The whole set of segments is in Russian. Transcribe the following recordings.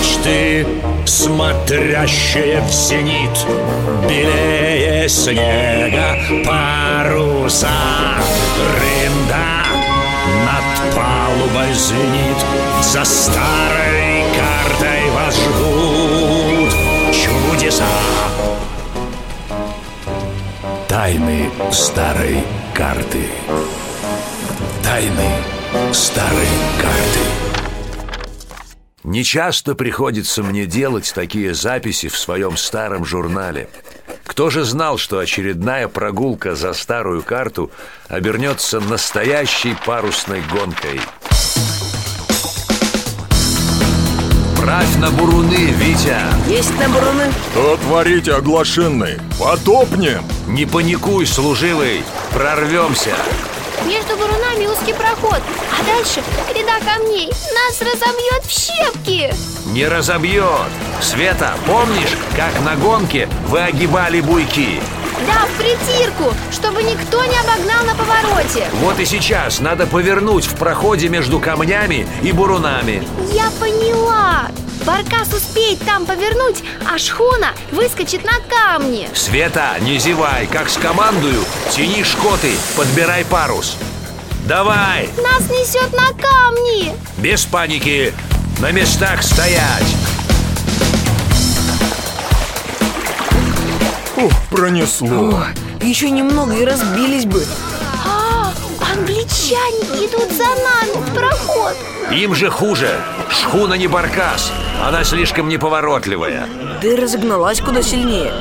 Мачты, смотрящие в зенит Белее снега паруса Рында над палубой звенит За старой картой вас ждут чудеса. Тайны старой карты. Тайны старой карты Нечасто приходится мне делать такие записи в своем старом журнале. Кто же знал, что очередная прогулка за старую карту обернется настоящей парусной гонкой? Правь на буруны, Витя! Есть на буруны? Что творите, оглашенный? Потопнем! Не паникуй, служивый! Прорвемся! Между бурунами узкий проход, а дальше гряда камней. Нас разомьет в щепки. Не разобьет! Света, помнишь, как на гонке вы огибали буйки? Да, в притирку, чтобы никто не обогнал на повороте. Вот и сейчас надо повернуть в проходе между камнями и бурунами. Я поняла Баркас успеет там повернуть, а шхуна выскочит на камни. Света, не зевай, как скомандую, тяни шкоты, подбирай парус. Давай, Нас несет на камни. Без паники, на местах стоять. Ух, пронесло! Еще немного и разбились бы англичане идут за нами в проход. Им же хуже, шхуна не баркас, она слишком неповоротливая. Да и разогналась куда сильнее.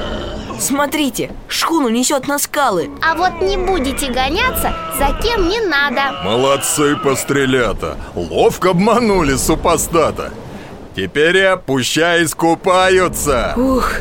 Смотрите, шхуну несет на скалы. А вот не будете гоняться, за кем не надо. Молодцы пострелята! Ловко обманули супостата! Теперь и пущай искупаются! Ух,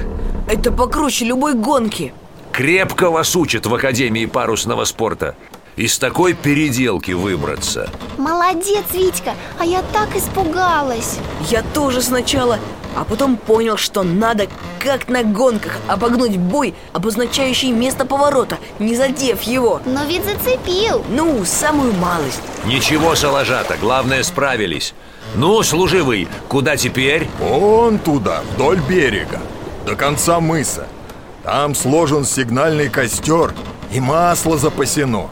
это покруче любой гонки. Крепко вас учат в Академии парусного спорта Из такой переделки выбраться Молодец, Витька, а я так испугалась Я тоже сначала, а потом понял, что надо, как на гонках, обогнуть бой, обозначающий место поворота, не задев его Но ведь зацепил Ну, самую малость Ничего, Соложата, главное справились Ну, служивый, куда теперь? Вон туда, вдоль берега, до конца мыса. Там сложен сигнальный костер и масло запасено.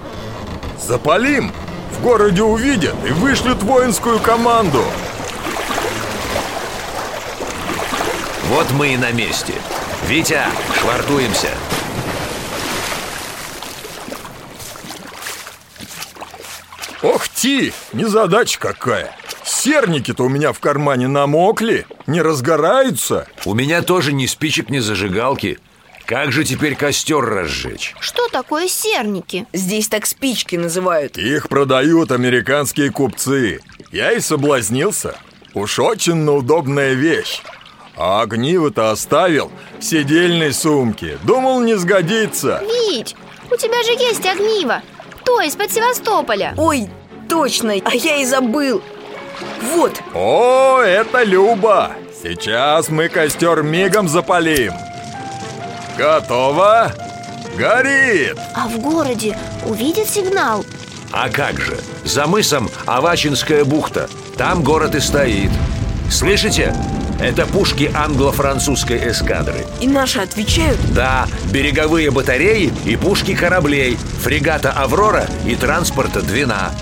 Запалим! В городе увидят и вышлют воинскую команду. Вот мы и на месте Витя, швартуемся Ох ти, незадача какая! Серники-то у меня в кармане намокли, не разгораются. У меня тоже ни спичек, ни зажигалки Как же теперь костер разжечь? Что такое серники? Здесь так спички называют Их продают американские купцы. Я и соблазнился. Уж очень удобная вещь. А огниво-то оставил в сидельной сумке. Думал, не сгодится. Вить, у тебя же есть огниво То из-под Севастополя Ой, точно, а я и забыл Вот, О, это Люба! Сейчас мы костер мигом запалим. Готово? Горит! А в городе увидят сигнал А как же? За мысом Авачинская бухта Там город и стоит Слышите? Это пушки англо-французской эскадры и наши отвечают Да, береговые батареи и пушки кораблей Фрегата «Аврора» и транспорта «Двина»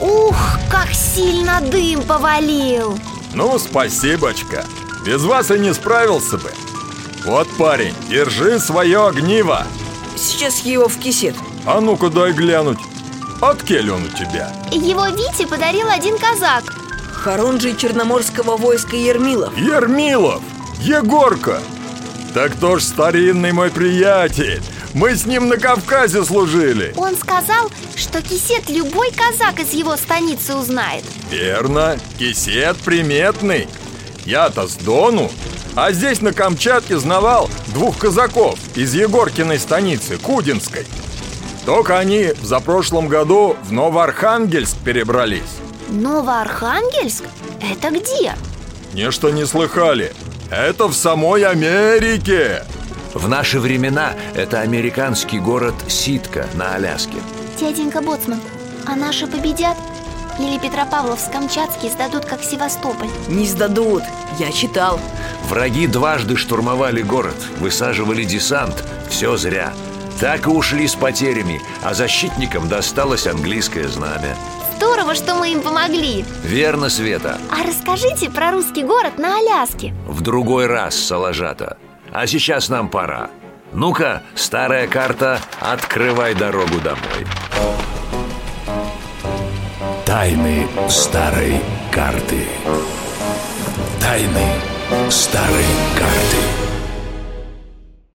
Ух, как сильно дым повалил Ну, спасибочка. Без вас и не справился бы. Вот, парень, держи свое огниво. Сейчас его в кисет А ну-ка дай глянуть. От кель он у тебя? Его Вите подарил один казак Хорунжий Черноморского войска Ермилов Ермилов! Егорка! Так то ж старинный мой приятель. Мы с ним на Кавказе служили. Он сказал, что кисет любой казак из его станицы узнает Верно, кисет приметный. Я-то с Дону, а здесь на Камчатке знавал двух казаков из Егоркиной станицы, Кудинской. Только они за прошлом году в Новоархангельск перебрались. Новоархангельск? Это где? Нечто не слыхали. Это в самой Америке. В наши времена это американский город Ситка на Аляске. Дяденька Боцман, а наши победят? Или Петропавловск-Камчатский сдадут, как Севастополь? Не сдадут, я читал Враги дважды штурмовали город, высаживали десант. Все зря. Так и ушли с потерями, а защитникам досталось английское знамя. Здорово, что мы им помогли Верно, Света. А расскажите про русский город на Аляске В другой раз, Салажата. А сейчас нам пора. Ну-ка, старая карта, открывай дорогу домой. Тайны старой карты. Тайны старой карты.